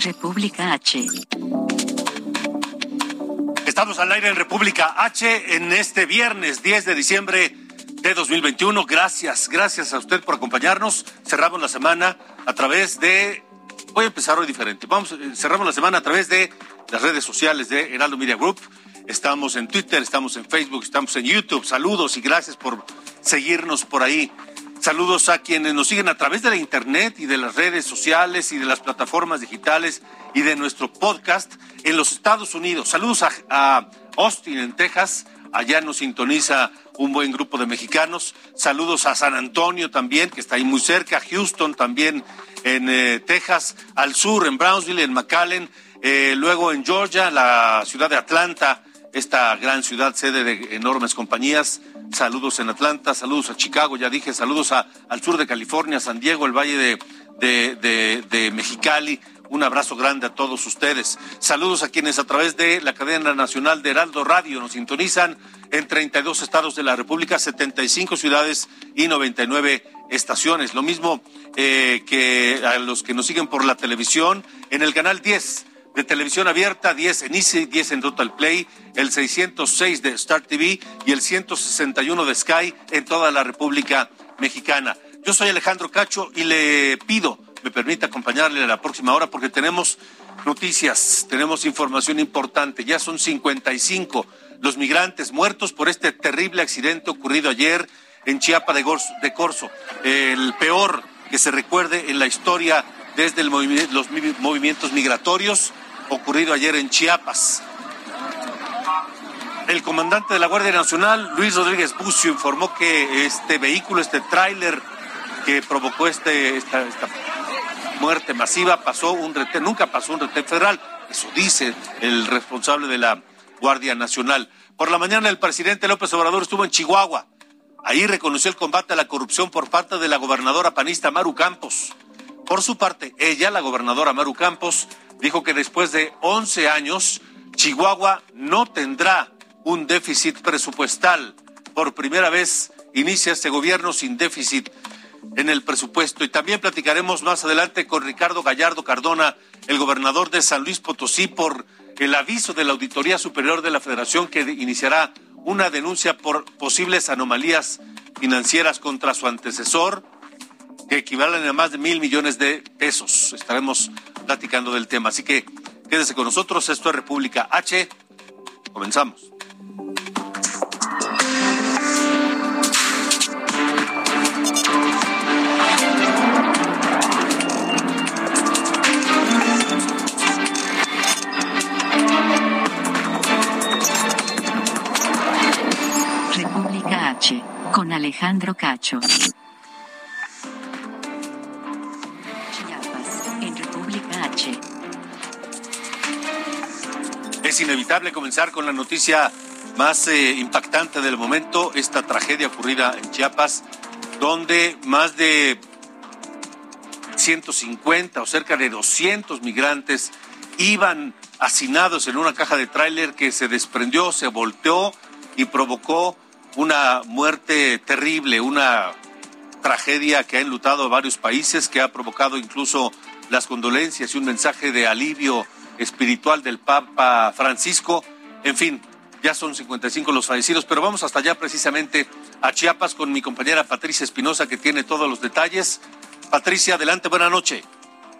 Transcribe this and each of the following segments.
República H. Estamos al aire en República H en este viernes 10 de diciembre de 2021. Gracias, gracias a usted por acompañarnos. Cerramos la semana a través de. Voy a empezar hoy diferente. Vamos, eh, cerramos la semana a través de las redes sociales de Heraldo Media Group. Estamos en Twitter, estamos en Facebook, estamos en YouTube. Saludos y gracias por seguirnos por ahí. Saludos a quienes nos siguen a través de la internet y de las redes sociales y de las plataformas digitales y de nuestro podcast en los Estados Unidos. Saludos a, Austin, en Texas. Allá nos sintoniza un buen grupo de mexicanos. Saludos a San Antonio también, que está ahí muy cerca. Houston también en eh, Texas. Al sur, en Brownsville, en McAllen. Eh, luego en Georgia, la ciudad de Atlanta esta gran ciudad, sede de enormes compañías. Saludos en Atlanta, saludos a Chicago, ya dije, saludos al sur de California, San Diego, el Valle de, de Mexicali. Un abrazo grande a todos ustedes. Saludos a quienes a través de la cadena nacional de Heraldo Radio nos sintonizan en 32 estados de la República, 75 ciudades y 99 estaciones. Lo mismo eh, que a los que nos siguen por la televisión en el canal 10 de televisión abierta, 10 en Easy, 10 en Total Play, el 606 de Star TV y el 161 de Sky en toda la República Mexicana. Yo soy Alejandro Cacho y le pido, me permita acompañarle a la próxima hora porque tenemos noticias, tenemos información importante. Ya son 55 los migrantes muertos por este terrible accidente ocurrido ayer en Chiapa de, Gorso, Corso, el peor que se recuerde en la historia desde los movimientos migratorios ocurrido ayer en Chiapas. El comandante de la Guardia Nacional, Luis Rodríguez Bucio, informó que este vehículo, este tráiler que provocó este, esta, muerte masiva, pasó un retén, nunca pasó un retén federal. Eso dice el responsable de la Guardia Nacional. Por la mañana el presidente López Obrador estuvo en Chihuahua. Ahí reconoció el combate a la corrupción por parte de la gobernadora panista Maru Campos. Por su parte, ella, la gobernadora Maru Campos, dijo que después de 11 años, Chihuahua no tendrá un déficit presupuestal. Por primera vez inicia este gobierno sin déficit en el presupuesto. Y también platicaremos más adelante con Ricardo Gallardo Cardona, el gobernador de San Luis Potosí, por el aviso de la Auditoría Superior de la Federación que iniciará una denuncia por posibles anomalías financieras contra su antecesor, que equivalen a más de mil millones de pesos. Estaremos platicando del tema. Así que quédese con nosotros. Esto es República H. Comenzamos. República H, con Alejandro Cacho. Inevitable comenzar con la noticia más eh, impactante del momento, esta tragedia ocurrida en Chiapas, donde más de 150 o cerca de 200 migrantes iban hacinados en una caja de tráiler que se desprendió, se volteó y provocó una muerte terrible, una tragedia que ha enlutado a varios países, que ha provocado incluso las condolencias y un mensaje de alivio espiritual del Papa Francisco. En fin, ya son 55 los fallecidos, pero vamos hasta allá precisamente a Chiapas con mi compañera Patricia Espinosa que tiene todos los detalles. Patricia, adelante, buena noche.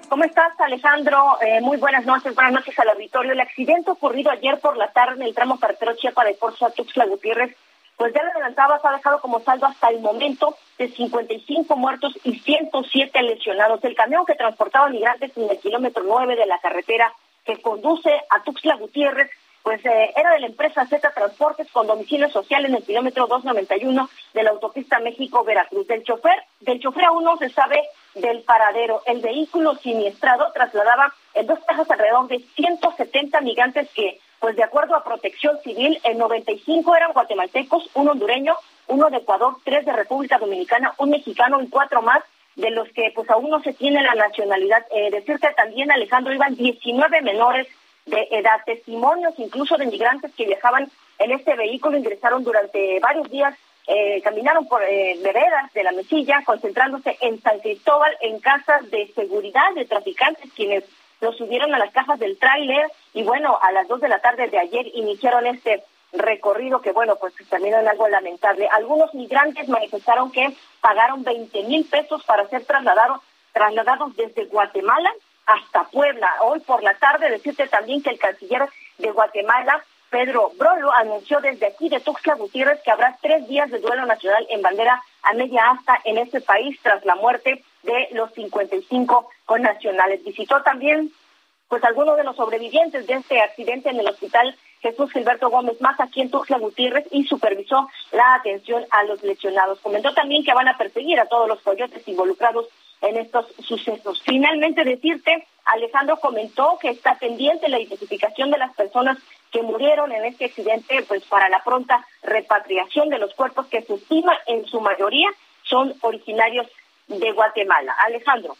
¿Cómo estás, Alejandro? Eh, muy buenas noches, buenas noches al auditorio. El accidente ocurrido ayer por la tarde en el tramo carretero Chiapa de Corzo a Tuxtla Gutiérrez, pues ya lo adelantabas, ha dejado como saldo hasta el momento de 55 muertos y 107 lesionados. El camión que transportaba migrantes en el kilómetro 9 de la carretera que conduce a Tuxtla Gutiérrez, pues eh, era de la empresa Z Transportes con domicilio social en el kilómetro 291 de la autopista México-Veracruz. Del chofer, del chofer aún no se sabe del paradero. El vehículo siniestrado trasladaba en dos cajas alrededor de 170 migrantes que, pues de acuerdo a Protección Civil, en 95 eran guatemaltecos, un hondureño, uno de Ecuador, tres de República Dominicana, un mexicano y cuatro más de los que pues aún no se tiene la nacionalidad. Eh, decirte también, Alejandro, iban 19 menores de edad, testimonios incluso de migrantes que viajaban en este vehículo, ingresaron durante varios días, eh, caminaron por eh, veredas de la mesilla, concentrándose en San Cristóbal, en casas de seguridad de traficantes, quienes los subieron a las cajas del tráiler y bueno, a las dos de la tarde de ayer iniciaron este recorrido que, bueno, pues terminó en algo lamentable. Algunos migrantes manifestaron que pagaron 20 mil pesos para ser trasladados, trasladados desde Guatemala hasta Puebla. Hoy por la tarde decirte también que el canciller de Guatemala, Pedro Brolo, anunció desde aquí de Tuxtla Gutiérrez que habrá tres días de duelo nacional en bandera a media asta en este país tras la muerte de los 55 connacionales. Visitó también pues algunos de los sobrevivientes de este accidente en el hospital Jesús Gilberto Gómez más aquí en Gutiérrez y supervisó la atención a los lesionados. Comentó también que van a perseguir a todos los coyotes involucrados en estos sucesos. Finalmente decirte, Alejandro comentó que está pendiente la identificación de las personas que murieron en este accidente, pues para la pronta repatriación de los cuerpos que se estima en su mayoría son originarios de Guatemala. Alejandro.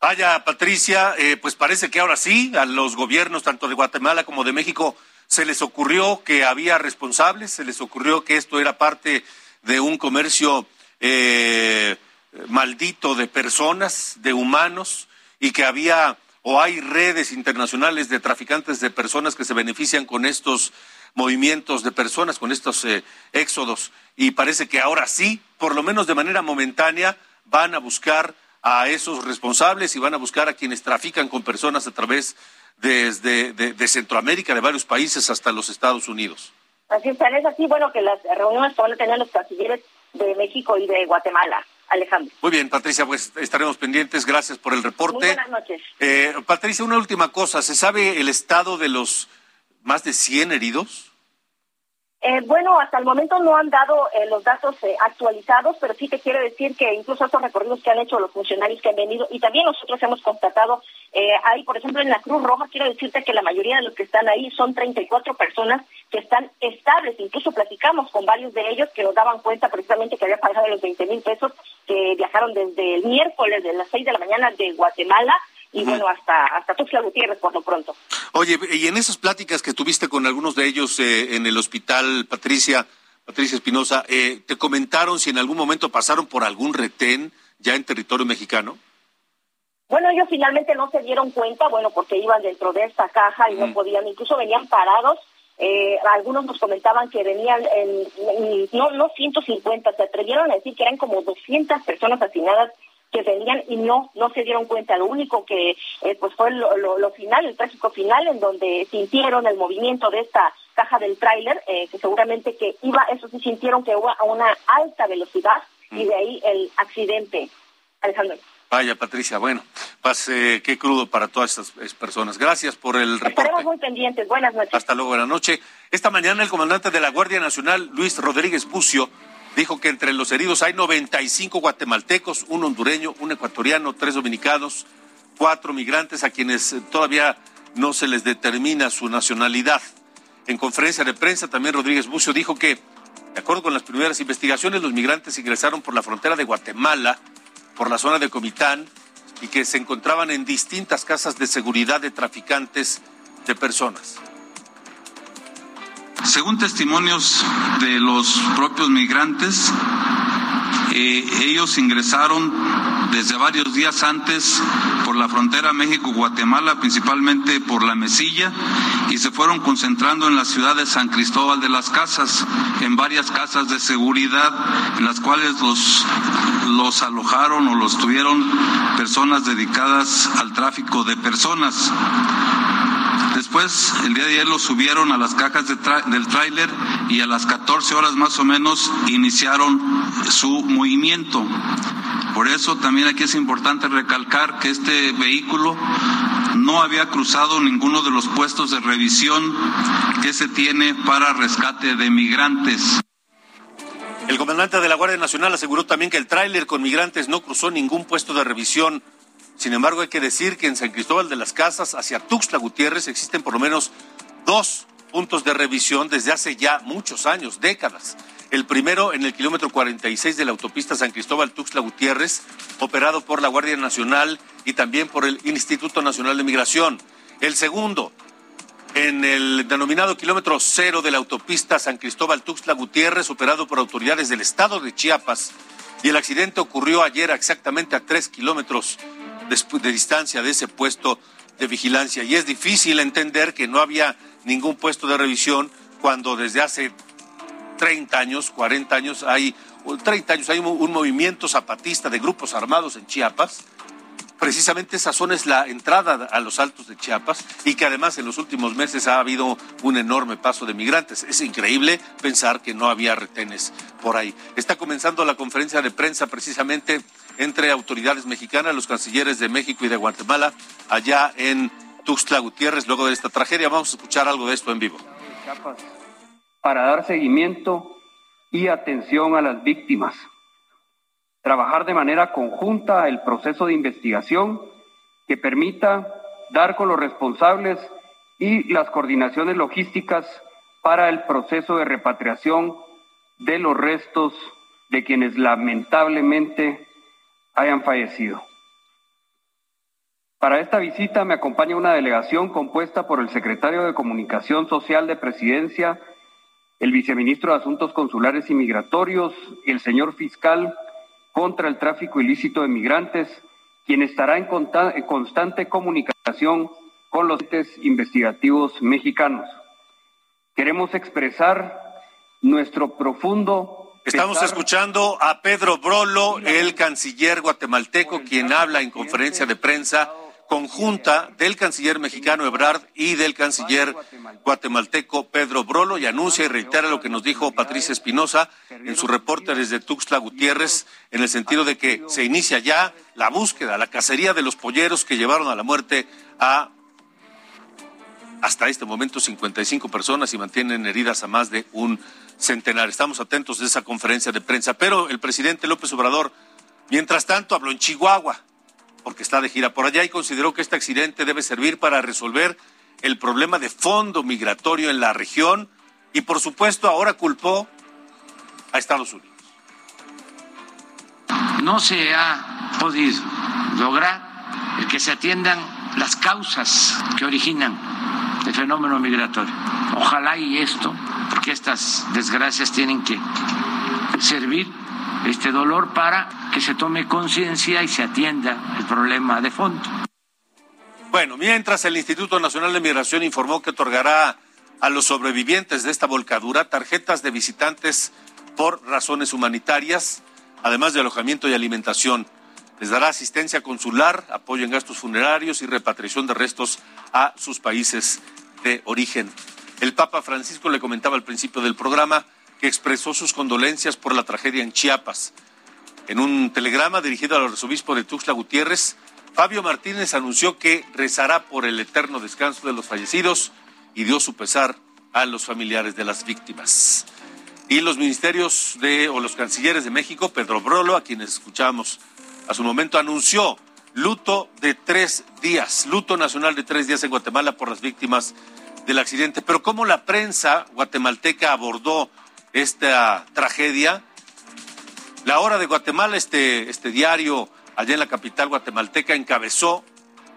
Vaya, Patricia, eh, pues parece que ahora sí, a los gobiernos tanto de Guatemala como de México se les ocurrió que había responsables, se les ocurrió que esto era parte de un comercio eh, maldito de personas, de humanos, y que había o hay redes internacionales de traficantes de personas que se benefician con estos movimientos de personas, con estos eh, éxodos. Y parece que ahora sí, por lo menos de manera momentánea, van a buscar a esos responsables y van a buscar a quienes trafican con personas a través desde de, Centroamérica, de varios países hasta los Estados Unidos. Así es, es así, bueno, que las reuniones van a tener los cancilleres de México y de Guatemala. Alejandro. Muy bien, Patricia, pues estaremos pendientes. Gracias por el reporte. Muy buenas noches. Eh, Patricia, una última cosa. ¿Se sabe el estado de los más de 100 heridos? Eh, bueno, hasta el momento no han dado eh, los datos eh, actualizados, pero sí te quiero decir que incluso estos recorridos que han hecho los funcionarios que han venido y también nosotros hemos constatado, ahí, por ejemplo, en la Cruz Roja, quiero decirte que la mayoría de los que están ahí son 34 personas que están estables. Incluso platicamos con varios de ellos que nos daban cuenta precisamente que había pagado los 20 mil pesos que viajaron desde el miércoles de las 6 de la mañana de Guatemala y bueno, hasta, hasta Tuxtla Gutiérrez por lo pronto. Oye, y en esas pláticas que tuviste con algunos de ellos eh, en el hospital, Patricia, Patricia Espinosa, eh, ¿te comentaron si en algún momento pasaron por algún retén ya en territorio mexicano? Bueno, ellos finalmente no se dieron cuenta, bueno, porque iban dentro de esta caja y no podían, incluso venían parados. Eh, algunos nos comentaban que venían, en, no, no 150, se atrevieron a decir que eran como 200 personas asignadas que venían y no no se dieron cuenta. Lo único que eh, pues fue lo, lo, final, el trágico final, en donde sintieron el movimiento de esta caja del tráiler, eh, que seguramente que iba, eso sí sintieron que iba a una alta velocidad y de ahí el accidente. Alejandro. Vaya, Patricia, bueno, pase, qué crudo para todas estas personas. Gracias por el reporte. Estaremos muy pendientes. Buenas noches. Hasta luego, buenas noches. Esta mañana el comandante de la Guardia Nacional, Luis Rodríguez Pucio, dijo que entre los heridos hay 95 guatemaltecos, un hondureño, un ecuatoriano, tres dominicanos, cuatro migrantes a quienes todavía no se les determina su nacionalidad. En conferencia de prensa también Rodríguez Bucio dijo que, de acuerdo con las primeras investigaciones, los migrantes ingresaron por la frontera de Guatemala, por la zona de Comitán, y que se encontraban en distintas casas de seguridad de traficantes de personas. Según testimonios de los propios migrantes, eh, ellos ingresaron desde varios días antes por la frontera México-Guatemala, principalmente por la Mesilla, y se fueron concentrando en la ciudad de San Cristóbal de las Casas, en varias casas de seguridad, en las cuales los, los alojaron o los tuvieron personas dedicadas al tráfico de personas. Después, el día de ayer lo subieron a las cajas del tráiler y a las 14 horas más o menos iniciaron su movimiento. Por eso también aquí es importante recalcar que este vehículo no había cruzado ninguno de los puestos de revisión que se tiene para rescate de migrantes. El comandante de la Guardia Nacional aseguró también que el tráiler con migrantes no cruzó ningún puesto de revisión. Sin embargo, hay que decir que en San Cristóbal de las Casas, hacia Tuxtla Gutiérrez, existen por lo menos dos puntos de revisión desde hace ya muchos años, décadas. El primero en el kilómetro 46 de la autopista San Cristóbal Tuxtla Gutiérrez, operado por la Guardia Nacional y también por el Instituto Nacional de Migración. El segundo en el denominado kilómetro cero de la autopista San Cristóbal Tuxtla Gutiérrez, operado por autoridades del estado de Chiapas. Y el accidente ocurrió ayer exactamente a tres kilómetros de, de distancia de ese puesto de vigilancia. Y es difícil entender que no había ningún puesto de revisión cuando desde hace 30 años, 40 años hay 30 años hay un, un movimiento zapatista de grupos armados en Chiapas precisamente esa zona es la entrada a los altos de Chiapas y que además en los últimos meses ha habido un enorme paso de migrantes. Es increíble pensar que no había retenes por ahí. Está comenzando la conferencia de prensa precisamente entre autoridades mexicanas, los cancilleres de México y de Guatemala, allá en Tuxtla Gutiérrez, luego de esta tragedia. Vamos a escuchar algo de esto en vivo. Para dar seguimiento y atención a las víctimas trabajar de manera conjunta el proceso de investigación que permita dar con los responsables y las coordinaciones logísticas para el proceso de repatriación de los restos de quienes lamentablemente hayan fallecido. Para esta visita me acompaña una delegación compuesta por el secretario de Comunicación Social de Presidencia, el viceministro de Asuntos Consulares y Migratorios, el señor fiscal contra el tráfico ilícito de migrantes, quien estará en, constante comunicación con los entes investigativos mexicanos. Queremos expresar nuestro profundo Estamos escuchando a Pedro Brolo, el canciller guatemalteco, quien habla en conferencia de prensa conjunta del canciller mexicano Ebrard y del canciller guatemalteco. Pedro Brolo y anuncia y reitera lo que nos dijo Patricia Espinosa en su reporte desde Tuxtla Gutiérrez en el sentido de que se inicia ya la búsqueda, la cacería de los polleros que llevaron a la muerte a hasta este momento 55 personas y mantienen heridas a más de un centenar. Estamos atentos de esa conferencia de prensa, pero el presidente López Obrador, mientras tanto, habló en Chihuahua porque está de gira por allá y consideró que este accidente debe servir para resolver el problema de fondo migratorio en la región y por supuesto ahora culpó a Estados Unidos. No se ha podido lograr el que se atiendan las causas que originan el fenómeno migratorio. Ojalá y esto, porque estas desgracias tienen que servir este dolor para que se tome conciencia y se atienda el problema de fondo. Bueno, mientras el Instituto Nacional de Migración informó que otorgará a los sobrevivientes de esta volcadura tarjetas de visitantes por razones humanitarias, además de alojamiento y alimentación. Les dará asistencia consular, apoyo en gastos funerarios y repatriación de restos a sus países origen. El Papa Francisco le comentaba al principio del programa que expresó sus condolencias por la tragedia en Chiapas. En un telegrama dirigido al arzobispo de Tuxtla Gutiérrez, Fabio Martínez anunció que rezará por el eterno descanso de los fallecidos y dio su pesar a los familiares de las víctimas. Y los ministerios de o los cancilleres de México, Pedro Brolo, a quienes escuchamos a su momento, anunció luto de tres días, luto nacional de tres días en Guatemala por las víctimas del accidente. Pero cómo la prensa guatemalteca abordó esta tragedia. La Hora de Guatemala, este, este diario allá en la capital guatemalteca, encabezó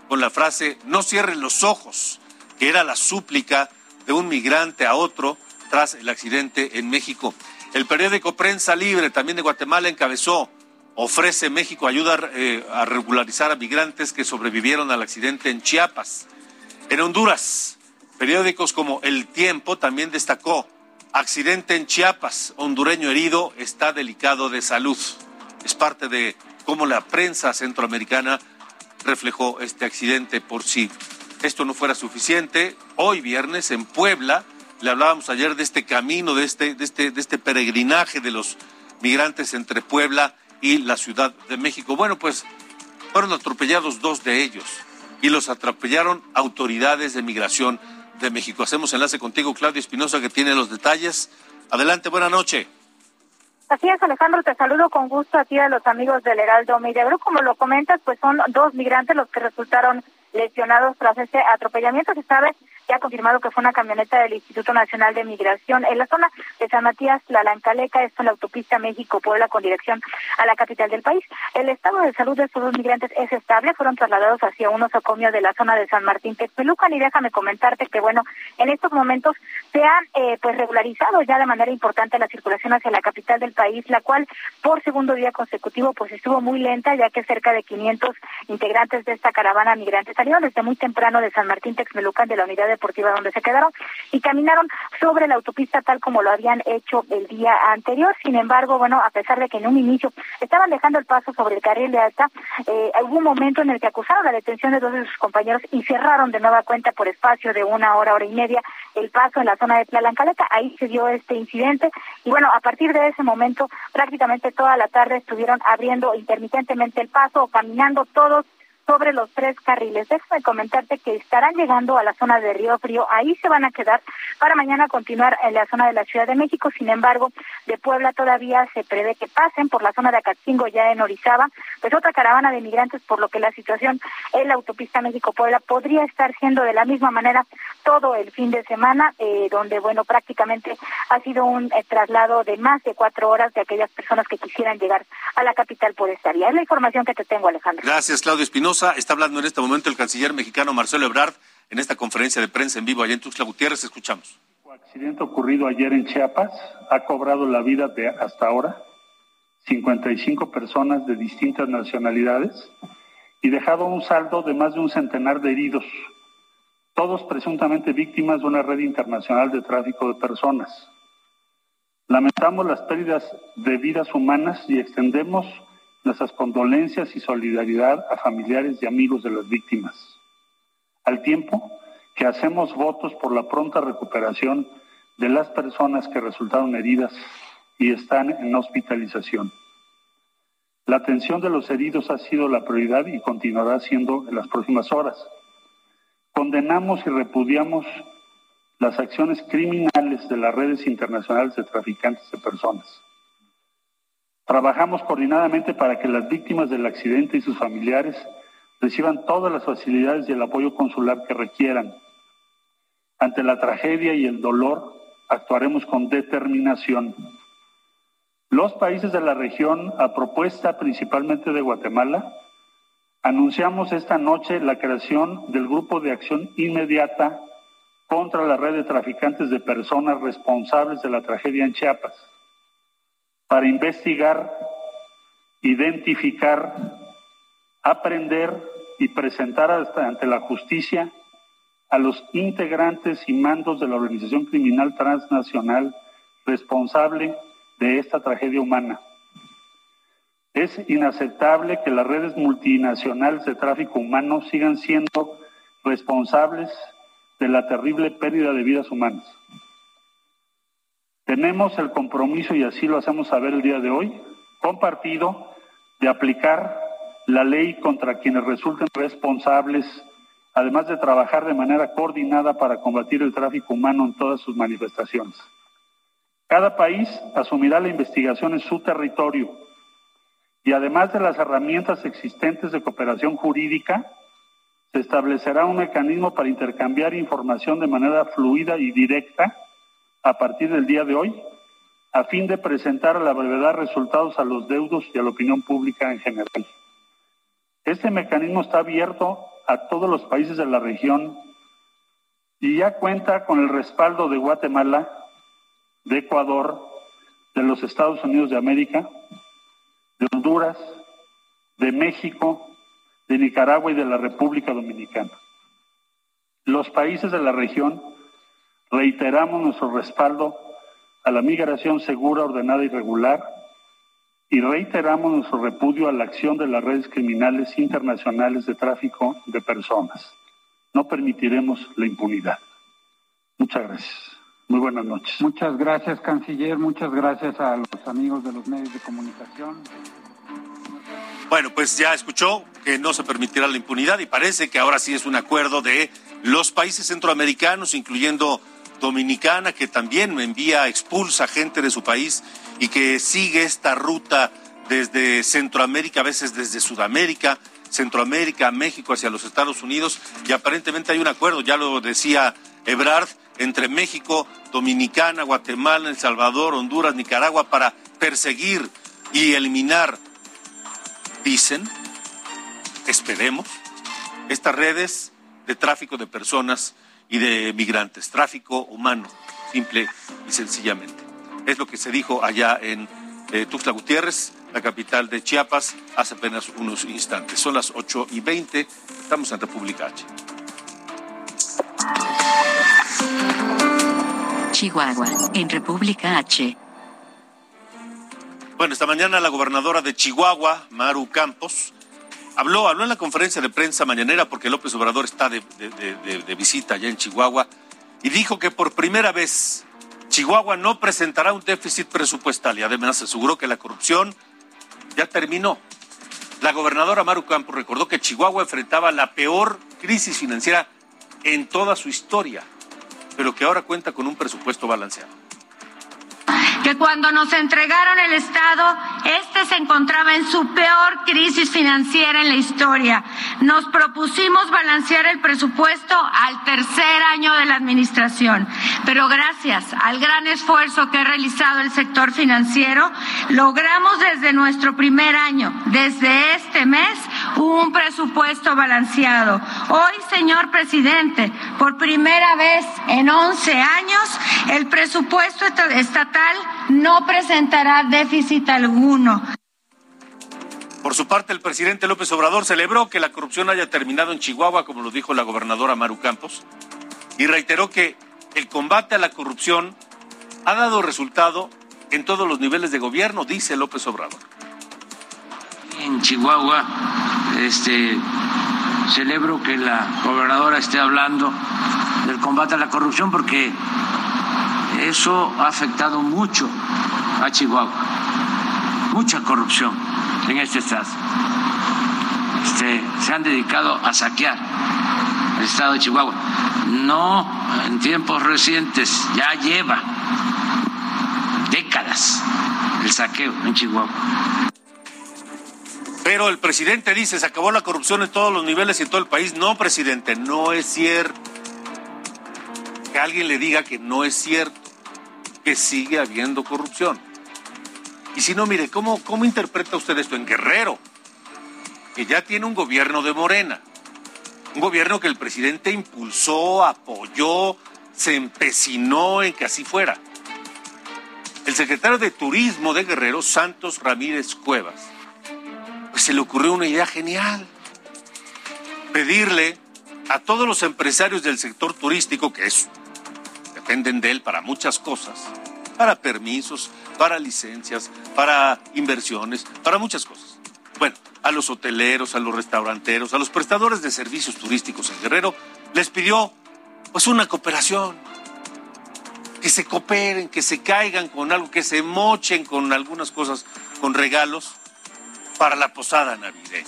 con la frase no cierren los ojos, que era la súplica de un migrante a otro tras el accidente en México. El periódico Prensa Libre, también de Guatemala, encabezó ofrece México ayuda eh, a regularizar a migrantes que sobrevivieron al accidente en Chiapas. En Honduras, periódicos como El Tiempo también destacó Accidente en Chiapas, hondureño herido, está delicado de salud. Es parte de cómo la prensa centroamericana reflejó este accidente por si esto no fuera suficiente. Hoy viernes en Puebla, le hablábamos ayer de este camino, de este, de este, de este peregrinaje de los migrantes entre Puebla y la Ciudad de México. Bueno, pues fueron atropellados dos de ellos. y los atropellaron autoridades de migración de México. Hacemos enlace contigo, Claudio Espinosa, que tiene los detalles. Adelante, buena noche. Así es, Alejandro, te saludo con gusto a ti a los amigos del Heraldo Media Como lo comentas, pues son dos migrantes los que resultaron lesionados tras este atropellamiento. Se sabe que ha confirmado que fue una camioneta del Instituto Nacional de Migración en la zona de San Matías, La Lancaleca, esto en la autopista México-Puebla con dirección a la capital del país. El estado de salud de estos migrantes es estable, fueron trasladados hacia un osocomio de la zona de San Martín Texpelucan y déjame comentarte que bueno, en estos momentos se han eh, pues regularizado ya de manera importante la circulación hacia la capital del país, la cual por segundo día consecutivo pues estuvo muy lenta ya que cerca de 500 integrantes de esta caravana migrante salieron desde muy temprano de San Martín Texmelucan de la unidad de deportiva donde se quedaron y caminaron sobre la autopista tal como lo habían hecho el día anterior. Sin embargo, bueno, a pesar de que en un inicio estaban dejando el paso sobre el carril de alta, eh, hubo un momento en el que acusaron la detención de dos de sus compañeros y cerraron de nueva cuenta por espacio de una hora, hora y media el paso en la zona de Tlalancaleca. Ahí se dio este incidente y bueno, a partir de ese momento prácticamente toda la tarde estuvieron abriendo intermitentemente el paso o caminando todos sobre los tres carriles. Déjame comentarte que estarán llegando a la zona de Río Frío, ahí se van a quedar para mañana continuar en la zona de la Ciudad de México. Sin embargo, de Puebla todavía se prevé que pasen por la zona de Acatzingo, ya en Orizaba, pues otra caravana de migrantes, por lo que la situación en la autopista México-Puebla podría estar siendo de la misma manera todo el fin de semana, eh, donde, bueno, prácticamente ha sido un eh, traslado de más de cuatro horas de aquellas personas que quisieran llegar a la capital por esta vía. Es la información que te tengo, Alejandro. Gracias, Claudio Espinosa. Está hablando en este momento el canciller mexicano Marcelo Ebrard en esta conferencia de prensa en vivo allá en Tuxtla Gutiérrez. Escuchamos. El accidente ocurrido ayer en Chiapas ha cobrado la vida de hasta ahora 55 personas de distintas nacionalidades y dejado un saldo de más de un centenar de heridos, todos presuntamente víctimas de una red internacional de tráfico de personas. Lamentamos las pérdidas de vidas humanas y extendemos nuestras condolencias y solidaridad a familiares y amigos de las víctimas, al tiempo que hacemos votos por la pronta recuperación de las personas que resultaron heridas y están en hospitalización. La atención de los heridos ha sido la prioridad y continuará siendo en las próximas horas. Condenamos y repudiamos las acciones criminales de las redes internacionales de traficantes de personas Trabajamos coordinadamente para que las víctimas del accidente y sus familiares reciban todas las facilidades y el apoyo consular que requieran. Ante la tragedia y el dolor, actuaremos con determinación. Los países de la región, a propuesta principalmente de Guatemala, anunciamos esta noche la creación del Grupo de Acción Inmediata contra la red de traficantes de personas responsables de la tragedia en Chiapas para investigar, identificar, aprender y presentar ante la justicia a los integrantes y mandos de la organización criminal transnacional responsable de esta tragedia humana. Es inaceptable que las redes multinacionales de tráfico humano sigan siendo responsables de la terrible pérdida de vidas humanas. Tenemos el compromiso, y así lo hacemos saber el día de hoy, compartido, de aplicar la ley contra quienes resulten responsables, además de trabajar de manera coordinada para combatir el tráfico humano en todas sus manifestaciones. Cada país asumirá la investigación en su territorio y además de las herramientas existentes de cooperación jurídica, se establecerá un mecanismo para intercambiar información de manera fluida y directa a partir del día de hoy, a fin de presentar a la brevedad resultados a los deudos y a la opinión pública en general. Este mecanismo está abierto a todos los países de la región y ya cuenta con el respaldo de Guatemala, de Ecuador, de los Estados Unidos de América, de Honduras, de México, de Nicaragua y de la República Dominicana. Los países de la región Reiteramos nuestro respaldo a la migración segura, ordenada y regular y reiteramos nuestro repudio a la acción de las redes criminales internacionales de tráfico de personas. No permitiremos la impunidad. Muchas gracias. Muy buenas noches. Muchas gracias, canciller. Muchas gracias a los amigos de los medios de comunicación. Bueno, pues ya escuchó que no se permitirá la impunidad y parece que ahora sí es un acuerdo de los países centroamericanos, incluyendo Dominicana, que también envía, expulsa gente de su país y que sigue esta ruta desde Centroamérica, a veces desde Sudamérica, Centroamérica, México, hacia los Estados Unidos, y aparentemente hay un acuerdo, ya lo decía Ebrard, entre México, Dominicana, Guatemala, El Salvador, Honduras, Nicaragua, para perseguir y eliminar. Dicen, esperemos, estas redes de tráfico de personas y de migrantes, tráfico humano, simple y sencillamente. Es lo que se dijo allá en eh, Tuxtla Gutiérrez, la capital de Chiapas, hace apenas unos instantes. Son las 8 y 20, estamos en República H. Chihuahua, en República H. Bueno, esta mañana la gobernadora de Chihuahua, Maru Campos, habló, habló en la conferencia de prensa mañanera porque López Obrador está de, de visita allá en Chihuahua y dijo que por primera vez Chihuahua no presentará un déficit presupuestal y además aseguró que la corrupción ya terminó. La gobernadora Maru Campos recordó que Chihuahua enfrentaba la peor crisis financiera en toda su historia, pero que ahora cuenta con un presupuesto balanceado que cuando nos entregaron el Estado, este se encontraba en su peor crisis financiera en la historia. Nos propusimos balancear el presupuesto al tercer año de la administración, pero gracias al gran esfuerzo que ha realizado el sector financiero, logramos desde nuestro primer año, desde este mes, un presupuesto balanceado. Hoy, señor presidente, por primera vez en 11 años, el presupuesto estatal no presentará déficit alguno. Por su parte, el presidente López Obrador celebró que la corrupción haya terminado en Chihuahua, como lo dijo la gobernadora Maru Campos, y reiteró que el combate a la corrupción ha dado resultado en todos los niveles de gobierno, dice López Obrador. En Chihuahua, este, celebro que la gobernadora esté hablando del combate a la corrupción porque eso ha afectado mucho a Chihuahua. Mucha corrupción en este estado. Este, se han dedicado a saquear el estado de Chihuahua. No en tiempos recientes, ya lleva décadas el saqueo en Chihuahua. Pero el presidente dice, se acabó la corrupción en todos los niveles y en todo el país. No, presidente, no es cierto. Que alguien le diga que no es cierto que sigue habiendo corrupción. Y si no, mire, ¿cómo, ¿cómo interpreta usted esto en Guerrero? Que ya tiene un gobierno de Morena, un gobierno que el presidente impulsó, apoyó, se empecinó en que así fuera. El secretario de Turismo de Guerrero, Santos Ramírez Cuevas, pues se le ocurrió una idea genial. Pedirle a todos los empresarios del sector turístico, que es dependen de él para muchas cosas, para permisos, para licencias, para inversiones, para muchas cosas. Bueno, a los hoteleros, a los restauranteros, a los prestadores de servicios turísticos en Guerrero, les pidió pues una cooperación, que se cooperen, que se caigan con algo, que se mochen con algunas cosas, con regalos para la posada navideña.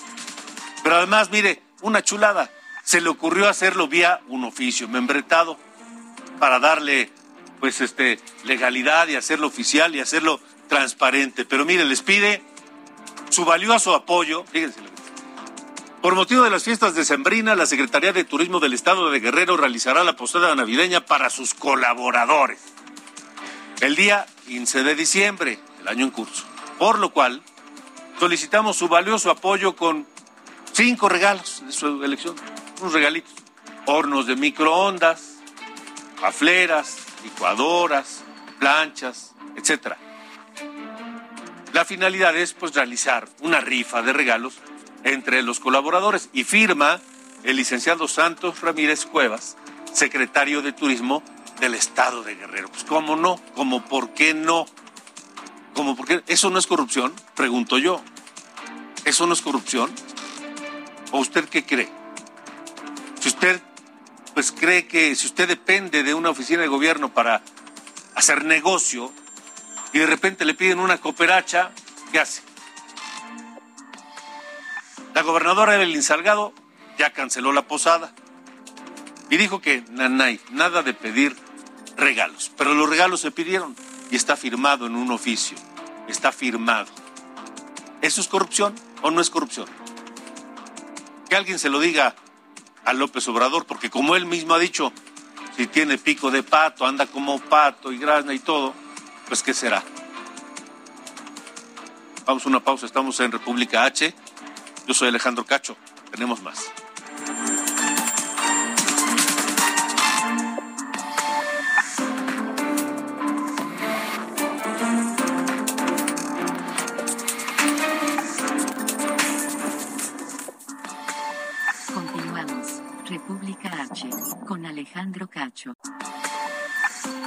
Pero además, mire, una chulada, se le ocurrió hacerlo vía un oficio membretado para darle pues este legalidad y hacerlo oficial y hacerlo transparente. Pero mire, les pide su valioso apoyo, fíjense. Por motivo de las fiestas de Sembrina, la Secretaría de Turismo del Estado de Guerrero realizará la posada navideña para sus colaboradores. El día 15 de diciembre, el año en curso. Por lo cual, solicitamos su valioso apoyo con cinco regalos de su elección. Unos regalitos. Hornos de microondas, afleras, licuadoras, planchas, etcétera. La finalidad es pues realizar una rifa de regalos entre los colaboradores y firma el licenciado Santos Ramírez Cuevas, secretario de Turismo del Estado de Guerrero. Pues cómo no, cómo por qué no, cómo por qué eso no es corrupción, pregunto yo. ¿Eso no es corrupción? ¿O usted qué cree? Si usted pues cree que si usted depende de una oficina de gobierno para hacer negocio y de repente le piden una cooperacha, ¿qué hace? La gobernadora Evelyn Salgado ya canceló la posada y dijo que nanay, nada de pedir regalos, pero los regalos se pidieron y está firmado en un oficio, está firmado. ¿Eso es corrupción o no es corrupción? Que alguien se lo diga a López Obrador, porque como él mismo ha dicho, si tiene pico de pato, anda como pato y grana y todo, pues ¿qué será? Vamos a una pausa, estamos en República H. Yo soy Alejandro Cacho, tenemos más. República H. Con Alejandro Cacho.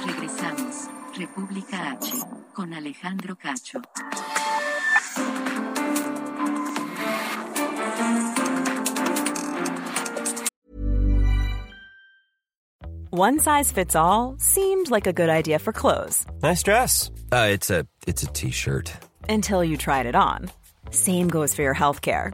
Regresamos. República H. Con Alejandro Cacho. One size fits all seemed like a good idea for clothes. Nice dress. Uh, it's a it's a t-shirt. Until you tried it on. Same goes for your healthcare.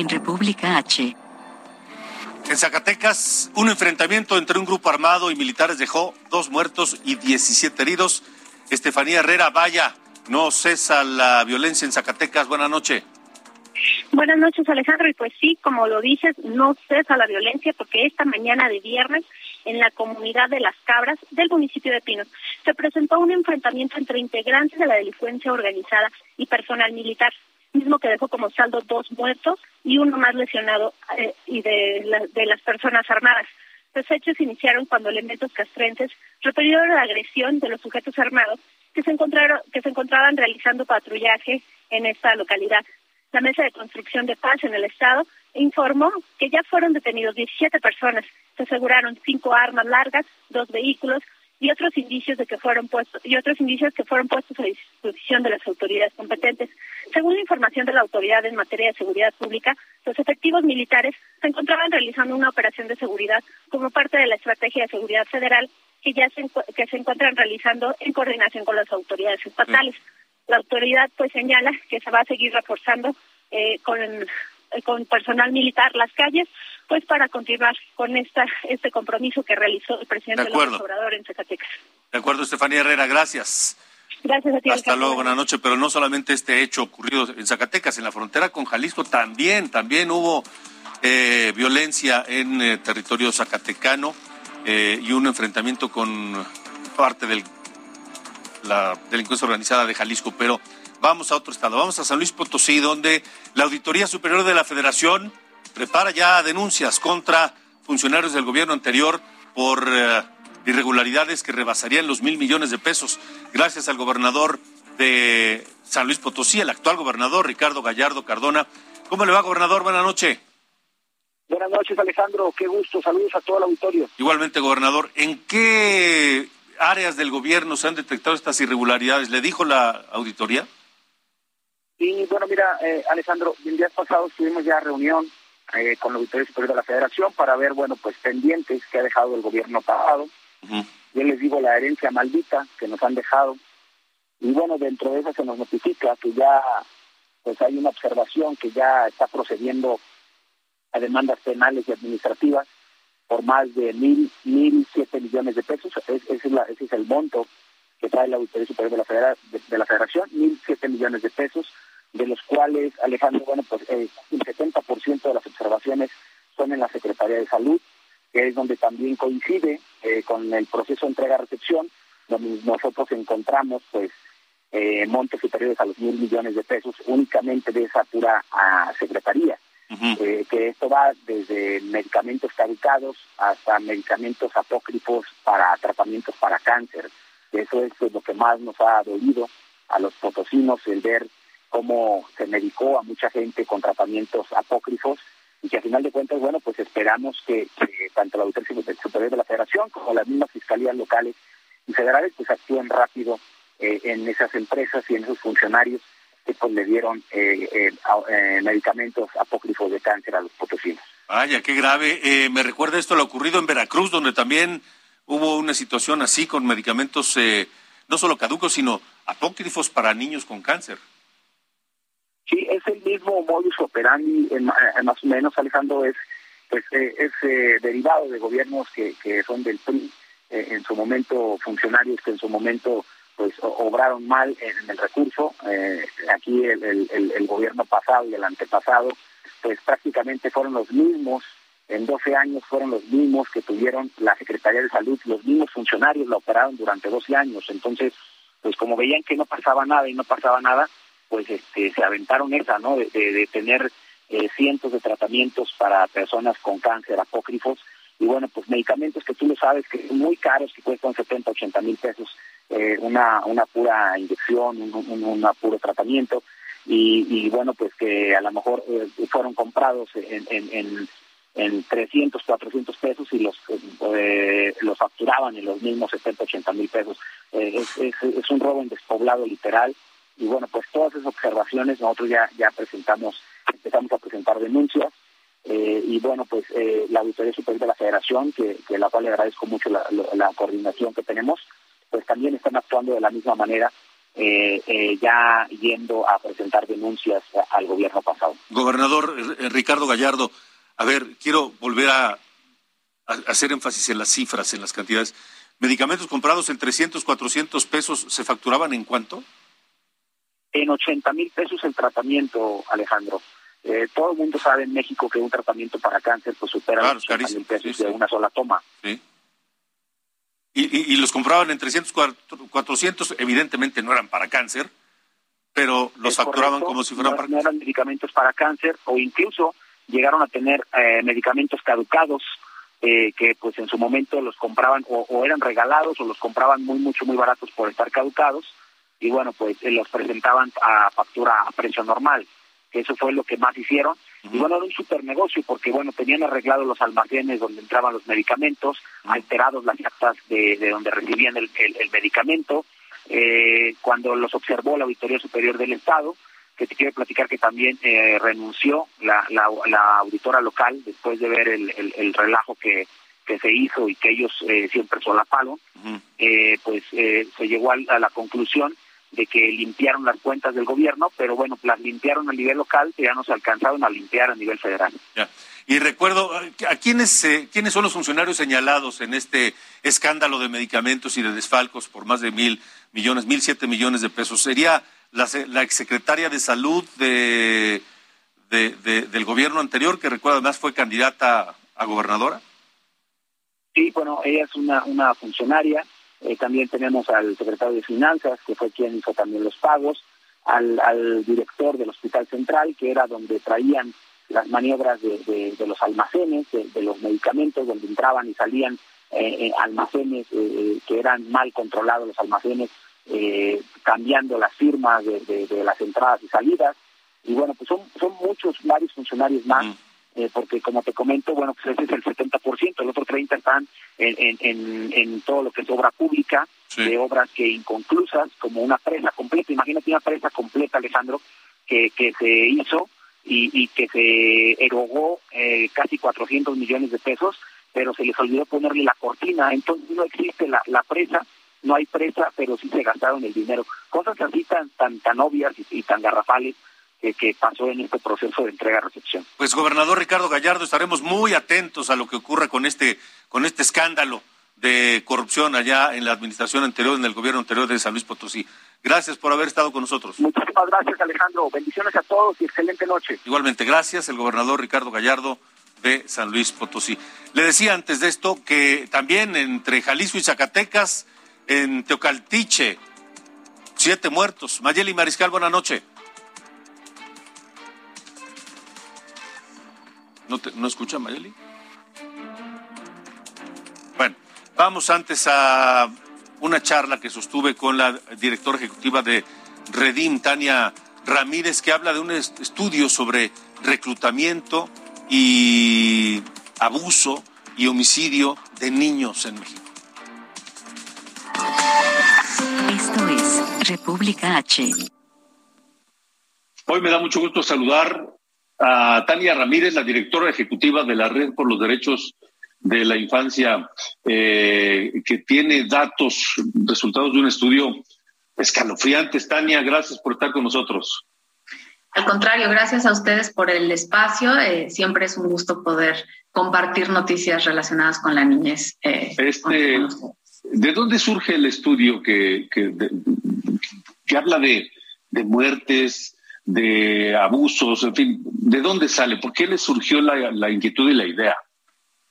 en República H. En Zacatecas, un enfrentamiento entre un grupo armado y militares dejó dos muertos y 17 heridos. Estefanía Herrera, vaya, no cesa la violencia en Zacatecas. Buenas noches. Buenas noches, Alejandro. Y pues sí, como lo dices, no cesa la violencia porque esta mañana de viernes en la comunidad de Las Cabras del municipio de Pinos se presentó un enfrentamiento entre integrantes de la delincuencia organizada y personal militar, mismo que dejó como saldo dos muertos y uno más lesionado eh, y de, la- de las personas armadas. Los hechos iniciaron cuando elementos castrenses repelieron la agresión de los sujetos armados que se encontraron que se encontraban realizando patrullaje en esta localidad. La Mesa de Construcción de Paz en el Estado informó que ya fueron detenidos 17 personas. Se aseguraron cinco armas largas, dos vehículos y otros indicios de que fueron puestos y otros indicios que fueron puestos a disposición de las autoridades competentes. Según la información de la autoridad en materia de seguridad pública, los efectivos militares se encontraban realizando una operación de seguridad como parte de la estrategia de seguridad federal que ya se, que se encuentran realizando en coordinación con las autoridades estatales. La autoridad pues señala que se va a seguir reforzando eh, con eh, con personal militar las calles, pues para continuar con esta este compromiso que realizó el presidente De. López Obrador en Zacatecas. De acuerdo, Estefanía Herrera, gracias. Gracias a ti. Hasta luego, buenas noches. Pero no solamente este hecho ocurrido en Zacatecas, en la frontera con Jalisco también, también hubo eh, violencia en eh, territorio zacatecano eh, y un enfrentamiento con parte de la delincuencia organizada de Jalisco. Pero vamos a otro estado, vamos a San Luis Potosí, donde la Auditoría Superior de la Federación prepara ya denuncias contra funcionarios del gobierno anterior por eh, irregularidades que rebasarían los mil millones de pesos, gracias al gobernador de San Luis Potosí, el actual gobernador Ricardo Gallardo Cardona. ¿Cómo le va, gobernador? Buenas noches. Buenas noches, Alejandro. Qué gusto. Saludos a todo el auditorio. Igualmente, gobernador, ¿en qué áreas del gobierno se han detectado estas irregularidades? ¿Le dijo la auditoría? Y bueno, mira, eh, Alejandro, el día pasado tuvimos ya reunión eh, con la Auditoría Superior de la Federación para ver, bueno, pues pendientes que ha dejado el gobierno pasado. Yo les digo la herencia maldita que nos han dejado. Y bueno, dentro de eso se nos notifica que ya pues hay una observación que ya está procediendo a demandas penales y administrativas por más de mil, mil siete millones de pesos. Es- ese, es la- ese es el monto que trae la Auditoría Superior de la, Federa- de, de la Federación, mil siete millones de pesos, de los cuales, Alejandro, bueno, pues eh, el 70% de las observaciones son en la Secretaría de Salud, que es donde también coincide eh, con el proceso de entrega-recepción, donde nosotros encontramos, pues, eh, montos superiores a los mil millones de pesos únicamente de esa pura ah, secretaría. eh, que esto va desde medicamentos caducados hasta medicamentos apócrifos para tratamientos para cáncer. Eso es lo que más nos ha dolido a los potosinos, el ver cómo se medicó a mucha gente con tratamientos apócrifos y que a final de cuentas, bueno, pues esperamos que, tanto la Auditoría Superior de la Federación como las mismas fiscalías locales y federales pues actúen rápido eh, en esas empresas y en esos funcionarios que pues le dieron eh, eh, medicamentos apócrifos de cáncer a los potosinos. Vaya, qué grave. me recuerda esto lo ocurrido en Veracruz, donde también hubo una situación así con medicamentos no solo caducos, sino apócrifos para niños con cáncer. Sí, es el mismo modus operandi, más o menos, Alejandro, es, pues, es derivado de gobiernos que, que son del PRI, en su momento funcionarios que en su momento pues obraron mal en el recurso. Eh, aquí el, el, gobierno pasado y el antepasado, pues prácticamente fueron los mismos, en 12 años fueron los mismos que tuvieron la Secretaría de Salud, los mismos funcionarios la operaron durante 12 años. Entonces, pues como veían que no pasaba nada y no pasaba nada, pues este, se aventaron esa, ¿no? De, tener eh, cientos de tratamientos para personas con cáncer apócrifos y bueno, pues medicamentos que tú lo sabes que muy caros, que cuestan 70, 80 mil pesos eh, una, una pura inyección, un, un, puro tratamiento, y, bueno, pues que a lo mejor eh, fueron comprados en, en, en, en 300, 400 pesos y los, eh, los facturaban en los mismos 70, 80 mil pesos. es, es, un robo en despoblado literal, y bueno, pues todas esas observaciones nosotros ya, ya presentamos, empezamos a presentar denuncias, y bueno, pues la Auditoría Superior de la Federación, que, que la cual le agradezco mucho la, la coordinación que tenemos, pues también están actuando de la misma manera, eh, eh, ya yendo a presentar denuncias al gobierno pasado. Gobernador eh, Ricardo Gallardo, a ver, quiero volver a, hacer énfasis en las cifras, en las cantidades. ¿Medicamentos comprados en 300, 400 pesos se facturaban en cuánto? En 80 mil pesos el tratamiento, Alejandro. todo el mundo sabe en México que un tratamiento para cáncer pues supera los 80 mil pesos de una sola toma. Sí y, los compraban en 300, 400, evidentemente no eran para cáncer, pero los facturaban como si fueran para No eran medicamentos para cáncer o incluso llegaron a tener eh, medicamentos caducados eh, que pues en su momento los compraban o, eran regalados o los compraban muy, mucho, muy baratos por estar caducados y bueno, pues eh, los presentaban a factura a precio normal que eso fue lo que más hicieron. Y bueno, era un super negocio porque, bueno, tenían arreglados los almacenes donde entraban los medicamentos, alterados las actas de, de donde recibían el, el, medicamento. Eh, cuando los observó la Auditoría Superior del Estado, que te quiero platicar que también eh, renunció la, la, la, auditora local después de ver el, el, relajo que, que se hizo y que ellos eh, siempre solaparon, eh, pues eh, se llegó a la conclusión de que limpiaron las cuentas del gobierno, pero bueno, las limpiaron a nivel local y ya no se alcanzaron a limpiar a nivel federal. Ya. Y recuerdo, ¿a quiénes, eh, quiénes son los funcionarios señalados en este escándalo de medicamentos y de desfalcos por más de mil millones, mil siete millones de pesos? ¿Sería la, la exsecretaria de salud de, de, del gobierno anterior, que recuerdo además fue candidata a gobernadora? Sí, bueno, ella es una, una funcionaria eh, también tenemos al secretario de Finanzas, que fue quien hizo también los pagos, al, al director del Hospital Central, que era donde traían las maniobras de, los almacenes, de, los medicamentos, donde entraban y salían eh, eh almacenes eh, que eran mal controlados, los almacenes, cambiando las firmas de, las entradas y salidas. Y bueno, pues son, son muchos, varios funcionarios más. Eh, porque como te comento, bueno, pues ese es el 70%, el otro 30% están en, en, en, todo lo que es obra pública, de obras que inconclusas, como una presa completa, imagínate una presa completa, Alejandro, que, que se hizo y, y que se erogó eh, casi 400 millones de pesos, pero se les olvidó ponerle la cortina, entonces no existe la, la presa, no hay presa, pero sí se gastaron el dinero. Cosas así tan, tan, tan obvias y tan garrafales que, pasó en este proceso de entrega-recepción. Pues, gobernador Ricardo Gallardo, estaremos muy atentos a lo que ocurra con este, con este escándalo de corrupción allá en la administración anterior, en el gobierno anterior de San Luis Potosí. Gracias por haber estado con nosotros. Muchísimas gracias, Alejandro. Bendiciones a todos y excelente noche. Igualmente, gracias, el gobernador Ricardo Gallardo de San Luis Potosí. Le decía antes de esto que también entre Jalisco y Zacatecas, en Teocaltiche, siete muertos. Mayeli Mariscal, buena noche. ¿No, te, ¿No escucha Mayeli? Bueno, vamos antes a una charla que sostuve con la directora ejecutiva de Redim, Tania Ramírez, que habla de un estudio sobre reclutamiento y abuso y homicidio de niños en México. Esto es República H. Hoy me da mucho gusto saludar a Tania Ramírez, la directora ejecutiva de la Red por los Derechos de la Infancia, eh, que tiene datos, resultados de un estudio escalofriante. Tania, gracias por estar con nosotros. Al contrario, gracias a ustedes por el espacio. Eh, siempre es un gusto poder compartir noticias relacionadas con la niñez. Eh, este, ¿De dónde surge el estudio que, que, habla de, de, muertes, de abusos, en fin? ¿De dónde sale? ¿Por qué le surgió la, inquietud y la idea?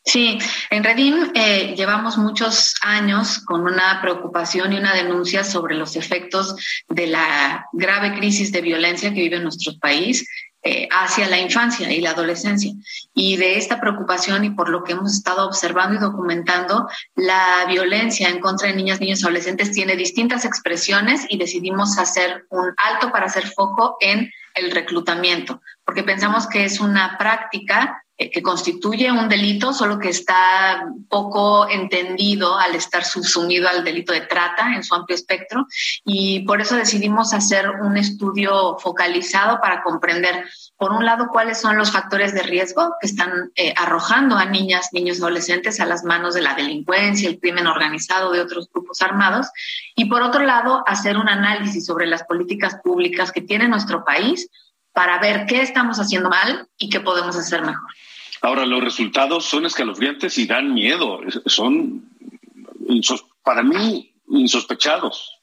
Sí, en Redim eh, llevamos muchos años con una preocupación y una denuncia sobre los efectos de la grave crisis de violencia que vive nuestro país eh, hacia la infancia y la adolescencia. Y de esta preocupación y por lo que hemos estado observando y documentando, la violencia en contra de niñas, niños y adolescentes tiene distintas expresiones y decidimos hacer un alto para hacer foco en el reclutamiento, porque pensamos que es una práctica que constituye un delito, solo que está poco entendido al estar subsumido al delito de trata en su amplio espectro. Y por eso decidimos hacer un estudio focalizado para comprender, por un lado, cuáles son los factores de riesgo que están eh, arrojando a niñas, niños adolescentes a las manos de la delincuencia, el crimen organizado de otros grupos armados. Y por otro lado, hacer un análisis sobre las políticas públicas que tiene nuestro país para ver qué estamos haciendo mal y qué podemos hacer mejor. Ahora, los resultados son escalofriantes y dan miedo. Son, para mí, insospechados.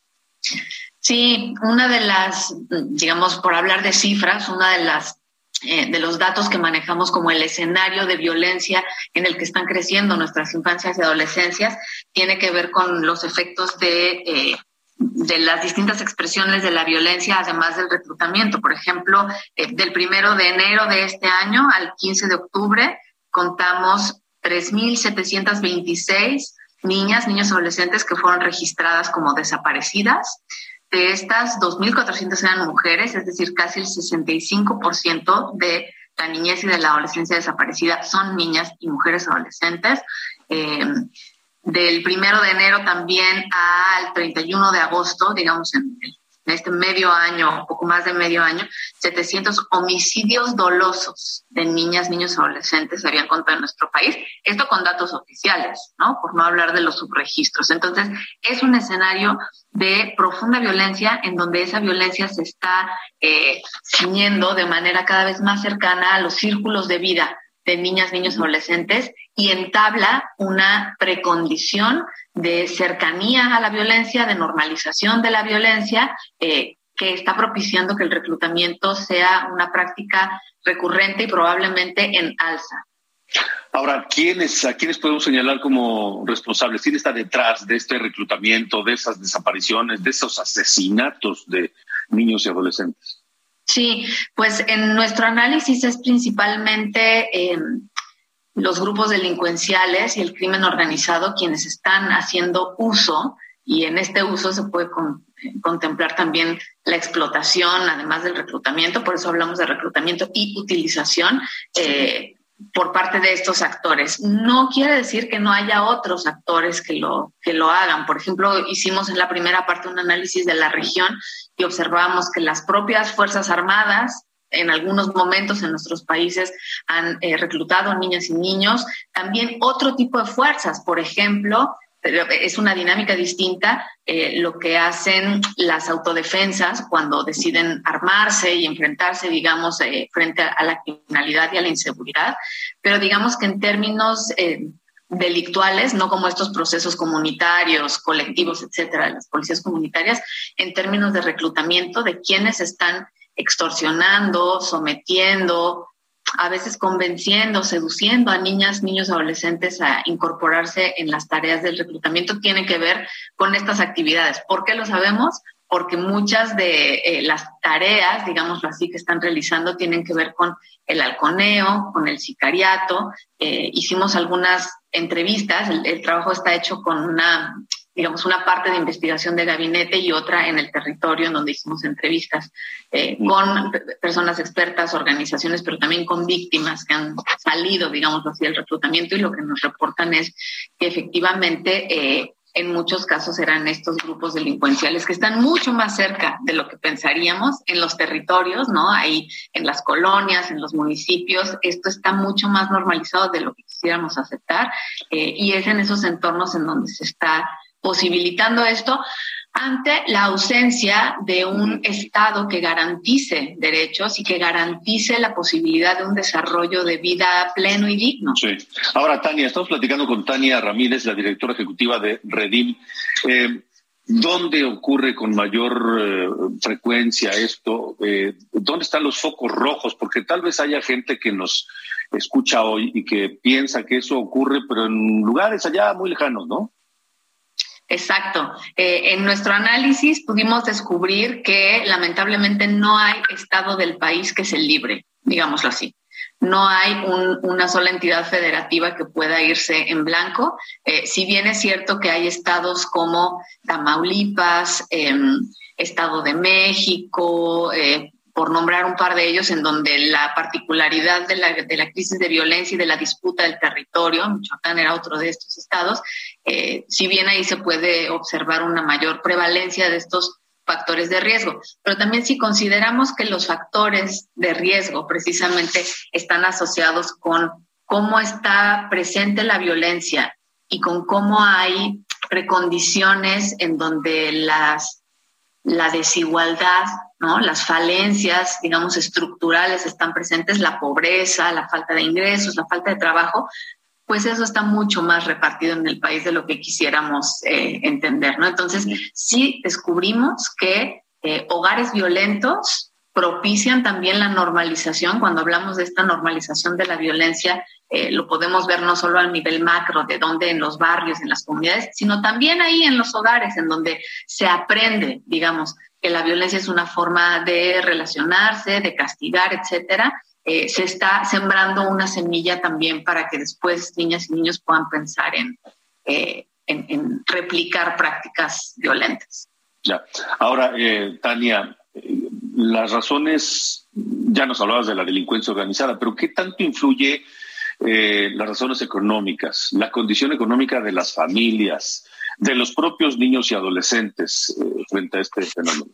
Sí, una de las, digamos, por hablar de cifras, una de las eh, de los datos que manejamos como el escenario de violencia en el que están creciendo nuestras infancias y adolescencias tiene que ver con los efectos de eh, de las distintas expresiones de la violencia, además del reclutamiento. Por ejemplo, eh, del primero de enero de este año al 15 de octubre, contamos 3.726 niñas, niños adolescentes que fueron registradas como desaparecidas. De estas, 2.400 eran mujeres, es decir, casi el 65% de la niñez y de la adolescencia desaparecida son niñas y mujeres adolescentes. Eh, del primero de enero también al 31 de agosto, digamos en, este medio año, poco más de medio año, 700 homicidios dolosos de niñas, niños, adolescentes se habían contado en nuestro país. Esto con datos oficiales, ¿no? Por no hablar de los subregistros. Entonces, es un escenario de profunda violencia en donde esa violencia se está eh, ciñendo de manera cada vez más cercana a los círculos de vida de niñas, niños, adolescentes y entabla una precondición de cercanía a la violencia, de normalización de la violencia, eh, que está propiciando que el reclutamiento sea una práctica recurrente y probablemente en alza. Ahora, ¿quiénes, ¿a quiénes podemos señalar como responsables? ¿Quién está detrás de este reclutamiento, de esas desapariciones, de esos asesinatos de niños y adolescentes? Sí, pues en nuestro análisis es principalmente eh, los grupos delincuenciales y el crimen organizado quienes están haciendo uso y en este uso se puede contemplar también la explotación, además del reclutamiento, por eso hablamos de reclutamiento y utilización eh, por parte de estos actores. No quiere decir que no haya otros actores que lo, que lo hagan. Por ejemplo, hicimos en la primera parte un análisis de la región y observamos que las propias Fuerzas Armadas en algunos momentos en nuestros países han eh, reclutado niñas y niños, también otro tipo de fuerzas, por ejemplo, es una dinámica distinta eh, lo que hacen las autodefensas cuando deciden armarse y enfrentarse, digamos, eh, frente a, la criminalidad y a la inseguridad, pero digamos que en términos delictuales, no como estos procesos comunitarios, colectivos, etcétera, las policías comunitarias, en términos de reclutamiento de quienes están extorsionando, sometiendo, a veces convenciendo, seduciendo a niñas, niños, adolescentes a incorporarse en las tareas del reclutamiento, tiene que ver con estas actividades. ¿Por qué lo sabemos? porque muchas de eh, las tareas, digámoslo así, que están realizando tienen que ver con el halconeo, con el sicariato. Eh, hicimos algunas entrevistas, el, trabajo está hecho con una, digamos, una parte de investigación de gabinete y otra en el territorio, en donde hicimos entrevistas eh, con personas expertas, organizaciones, pero también con víctimas que han salido, digamos así, del reclutamiento y lo que nos reportan es que efectivamente en muchos casos eran estos grupos delincuenciales que están mucho más cerca de lo que pensaríamos en los territorios, ¿no? Ahí en las colonias, en los municipios, esto está mucho más normalizado de lo que quisiéramos aceptar eh, y es en esos entornos en donde se está posibilitando esto ante la ausencia de un Estado que garantice derechos y que garantice la posibilidad de un desarrollo de vida pleno y digno. Sí. Ahora, Tania, estamos platicando con Tania Ramírez, la directora ejecutiva de Redim. Eh, ¿Dónde ocurre con mayor eh, frecuencia esto? Eh, ¿Dónde están los focos rojos? Porque tal vez haya gente que nos escucha hoy y que piensa que eso ocurre, pero en lugares allá muy lejanos, ¿no? Exacto. Eh, en nuestro análisis pudimos descubrir que lamentablemente no hay estado del país que se libre, digámoslo así. No hay una sola entidad federativa que pueda irse en blanco. Eh, si bien es cierto que hay estados como Tamaulipas, em, Estado de México, eh, por nombrar un par de ellos, en donde la particularidad de la, de la crisis de violencia y de la disputa del territorio, Michoacán era otro de estos estados, eh, si bien ahí se puede observar una mayor prevalencia de estos factores de riesgo, pero también si consideramos que los factores de riesgo precisamente están asociados con cómo está presente la violencia y con cómo hay precondiciones en donde las, la desigualdad las falencias, digamos, estructurales están presentes, la pobreza, la falta de ingresos, la falta de trabajo, pues eso está mucho más repartido en el país de lo que quisiéramos eh, entender, ¿no? Entonces, sí descubrimos que eh, hogares violentos propician también la normalización. Cuando hablamos de esta normalización de la violencia, eh, lo podemos ver no solo a nivel macro, de dónde en los barrios, en las comunidades, sino también ahí en los hogares, en donde se aprende, digamos, que la violencia es una forma de relacionarse, de castigar, etcétera, eh, se está sembrando una semilla también para que después niñas y niños puedan pensar en, eh, en, replicar prácticas violentas. Ya. Ahora, eh, Tania, las razones, ya nos hablabas de la delincuencia organizada, pero ¿qué tanto influye las razones económicas, la condición económica de las familias, de los propios niños y adolescentes eh, frente a este fenómeno.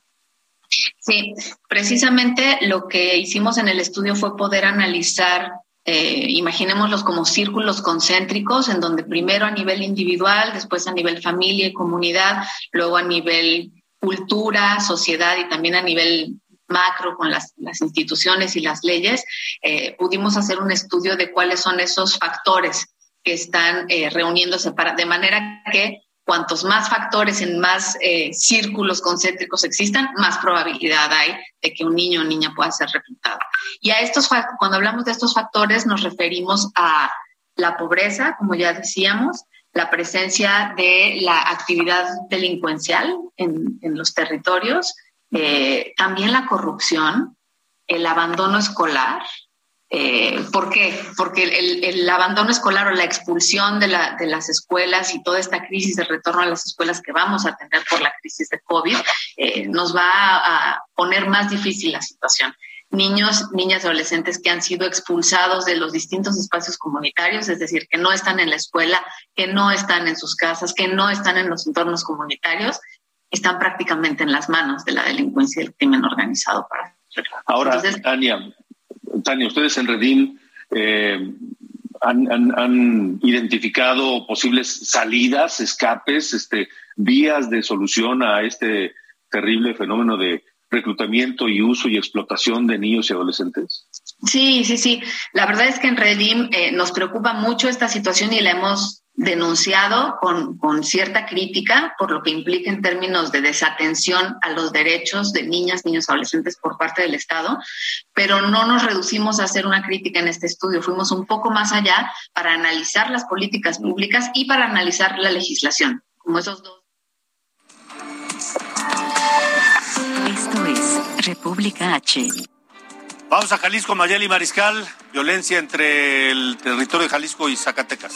Sí, precisamente lo que hicimos en el estudio fue poder analizar, eh, imaginémoslos como círculos concéntricos, en donde primero a nivel individual, después a nivel familia y comunidad, luego a nivel cultura, sociedad y también a nivel macro con las, instituciones y las leyes, eh, pudimos hacer un estudio de cuáles son esos factores que están reuniéndose para, de manera que cuantos más factores en más eh, círculos concéntricos existan, más probabilidad hay de que un niño o niña pueda ser reclutado. Y a estos, cuando hablamos de estos factores, nos referimos a la pobreza, como ya decíamos, la presencia de la actividad delincuencial en, los territorios, eh, también la corrupción, el abandono escolar, eh, ¿Por qué? Porque el, abandono escolar o la expulsión de, las escuelas y toda esta crisis de retorno a las escuelas que vamos a tener por la crisis de COVID eh, nos va a poner más difícil la situación. Niños, niñas adolescentes que han sido expulsados de los distintos espacios comunitarios, es decir, que no están en la escuela, que no están en sus casas, que no están en los entornos comunitarios, están prácticamente en las manos de la delincuencia y el crimen organizado. Para... Ahora, Tania, Tania, ustedes en Redim eh, han, identificado posibles salidas, escapes, este, vías de solución a este terrible fenómeno de reclutamiento y uso y explotación de niños y adolescentes? Sí, sí, sí. La verdad es que en Redim eh, nos preocupa mucho esta situación y la hemos denunciado con, con, cierta crítica por lo que implica en términos de desatención a los derechos de niñas, niños, adolescentes por parte del Estado, pero no nos reducimos a hacer una crítica en este estudio, fuimos un poco más allá para analizar las políticas públicas y para analizar la legislación, como esos dos. es República H. Vamos a Jalisco, Mayeli Mariscal. Violencia entre el territorio de Jalisco y Zacatecas.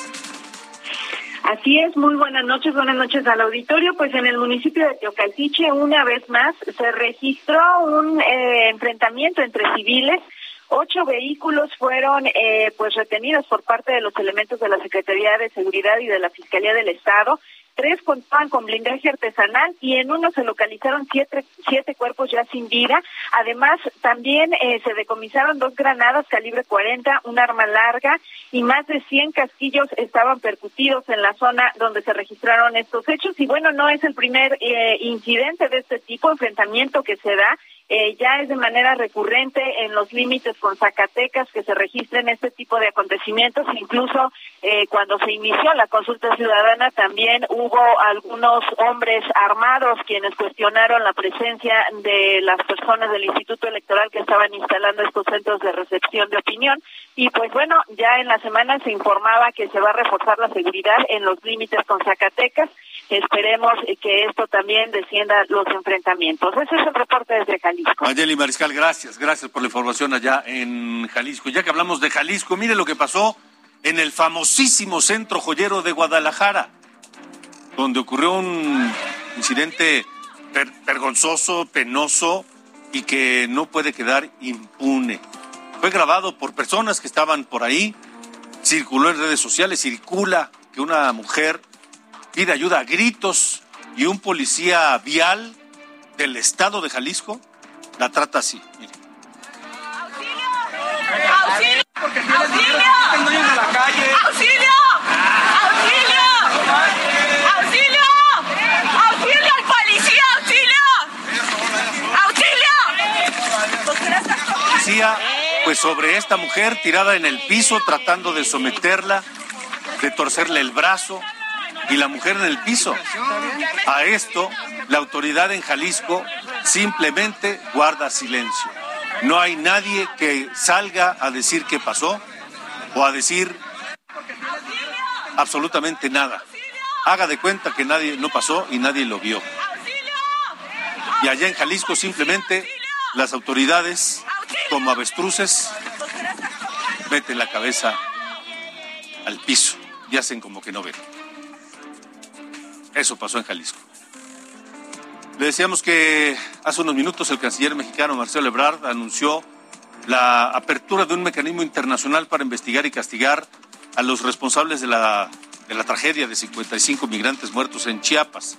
Así es, muy buenas noches, buenas noches al auditorio. Pues en el municipio de Teocaltiche, una vez más, se registró un eh, enfrentamiento entre civiles. Ocho vehículos fueron eh, pues retenidos por parte de los elementos de la Secretaría de Seguridad y de la Fiscalía del Estado tres contaban con blindaje artesanal y en uno se localizaron siete, siete cuerpos ya sin vida. Además, también eh, se decomisaron dos granadas calibre 40, un arma larga y más de 100 casquillos estaban percutidos en la zona donde se registraron estos hechos. Y bueno, no es el primer eh, incidente de este tipo, enfrentamiento que se da eh, ya es de manera recurrente en los límites con Zacatecas que se registren este tipo de acontecimientos. Incluso eh, cuando se inició la consulta ciudadana también hubo algunos hombres armados quienes cuestionaron la presencia de las personas del Instituto Electoral que estaban instalando estos centros de recepción de opinión. Y pues bueno, ya en la semana se informaba que se va a reforzar la seguridad en los límites con Zacatecas. Esperemos que esto también descienda los enfrentamientos. Ese es el reporte desde Jalisco. Ayeli Mariscal, gracias, gracias por la información allá en Jalisco. Ya que hablamos de Jalisco, mire lo que pasó en el famosísimo centro joyero de Guadalajara, donde ocurrió un incidente vergonzoso, penoso y que no puede quedar impune. Fue grabado por personas que estaban por ahí, circuló en redes sociales, circula que una mujer pide ayuda a gritos y un policía vial del estado de Jalisco la trata así. Mire. ¡Auxilio! ¡Auxilio! ¡Auxilio! ¡Auxilio! ¡Auxilio! ¡Auxilio al policía! ¡Auxilio! ¡Auxilio! Policía, pues sobre esta mujer tirada en el piso tratando de someterla, de torcerle el brazo, y la mujer en el piso. A esto, la autoridad en Jalisco simplemente guarda silencio. No hay nadie que salga a decir qué pasó o a decir absolutamente nada. Haga de cuenta que nadie no pasó y nadie lo vio. Y allá en Jalisco simplemente las autoridades, como avestruces, meten la cabeza al piso y hacen como que no ven. Eso pasó en Jalisco. Le decíamos que hace unos minutos el canciller mexicano Marcelo Ebrard anunció la apertura de un mecanismo internacional para investigar y castigar a los responsables de la, de la tragedia de 55 migrantes muertos en Chiapas.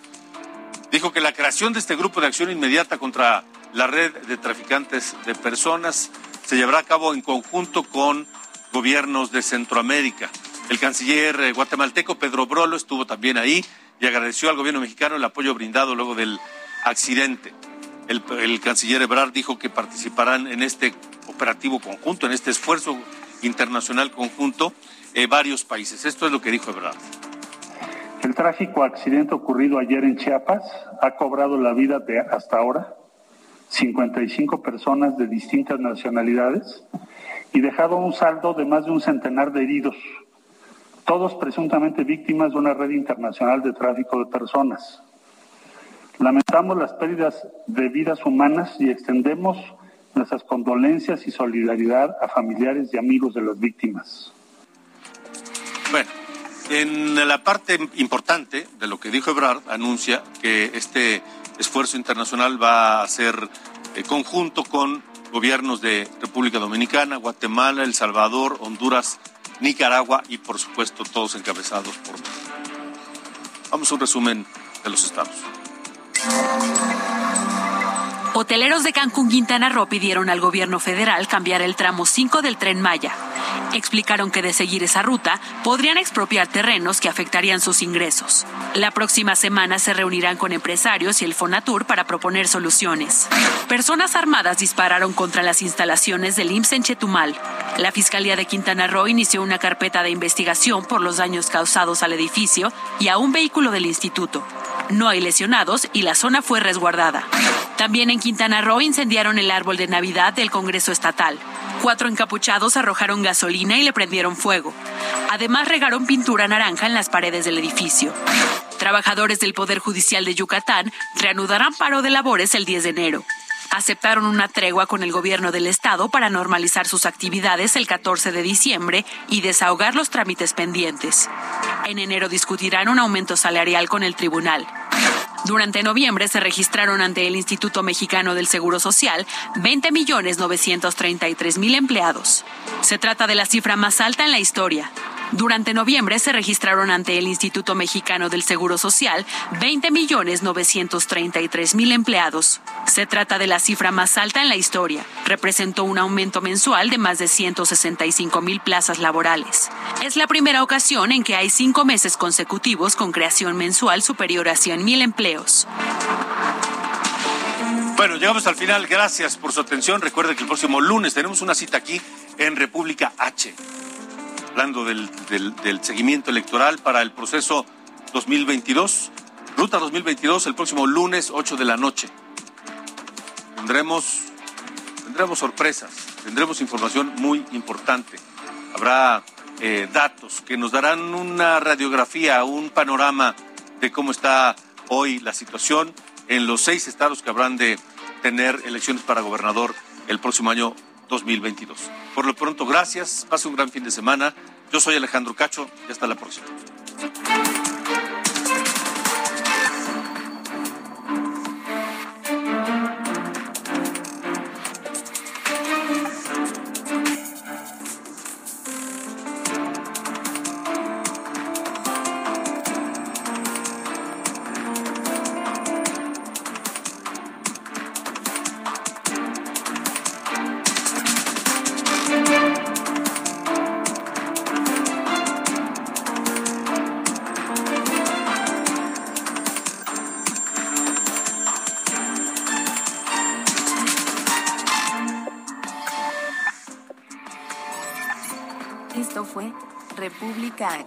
Dijo que la creación de este grupo de acción inmediata contra la red de traficantes de personas se llevará a cabo en conjunto con gobiernos de Centroamérica. El canciller eh, guatemalteco Pedro Brolo estuvo también ahí y agradeció al gobierno mexicano el apoyo brindado luego del accidente. El, canciller Ebrard dijo que participarán en este operativo conjunto, en este esfuerzo internacional conjunto, eh, varios países. Esto es lo que dijo Ebrard. El trágico accidente ocurrido ayer en Chiapas ha cobrado la vida de hasta ahora 55 personas de distintas nacionalidades y dejado un saldo de más de un centenar de heridos, todos presuntamente víctimas de una red internacional de tráfico de personas. Lamentamos las pérdidas de vidas humanas y extendemos nuestras condolencias y solidaridad a familiares y amigos de las víctimas. Bueno, en la parte importante de lo que dijo Ebrard, anuncia que este esfuerzo internacional va a ser eh, conjunto con gobiernos de República Dominicana, Guatemala, El Salvador, Honduras, Nicaragua y por supuesto todos encabezados por Vamos a un resumen de los estados. Hoteleros de Cancún, Quintana Roo pidieron al gobierno federal cambiar el tramo 5 del tren Maya. Explicaron que de seguir esa ruta podrían expropiar terrenos que afectarían sus ingresos. La próxima semana se reunirán con empresarios y el Fonatur para proponer soluciones. Personas armadas dispararon contra las instalaciones del IMSS en Chetumal. La Fiscalía de Quintana Roo inició una carpeta de investigación por los daños causados al edificio y a un vehículo del instituto. No hay lesionados y la zona fue resguardada. También en Quintana Roo incendiaron el árbol de Navidad del Congreso Estatal. Cuatro encapuchados arrojaron gasolina y le prendieron fuego. Además regaron pintura naranja en las paredes del edificio. Trabajadores del Poder Judicial de Yucatán reanudarán paro de labores el 10 de enero. Aceptaron una tregua con el gobierno del estado para normalizar sus actividades el 14 de diciembre y desahogar los trámites pendientes. En enero discutirán un aumento salarial con el tribunal. Durante noviembre se registraron ante el Instituto Mexicano del Seguro Social 20 millones 933 mil empleados. Se trata de la cifra más alta en la historia. Durante noviembre se registraron ante el Instituto Mexicano del Seguro Social 20 millones 933 mil empleados. Se trata de la cifra más alta en la historia. Representó un aumento mensual de más de 165 mil plazas laborales. Es la primera ocasión en que hay cinco meses consecutivos con creación mensual superior a 100 mil empleos. Bueno, llegamos al final. Gracias por su atención. Recuerde que el próximo lunes tenemos una cita aquí en República H hablando del, del, seguimiento electoral para el proceso 2022, Ruta 2022, el próximo lunes 8 de la noche. Tendremos, tendremos sorpresas, tendremos información muy importante. Habrá eh, datos que nos darán una radiografía, un panorama de cómo está hoy la situación en los seis estados que habrán de tener elecciones para gobernador el próximo año 2022. Por lo pronto, gracias, pase un gran fin de semana. Yo soy Alejandro Cacho y hasta la próxima.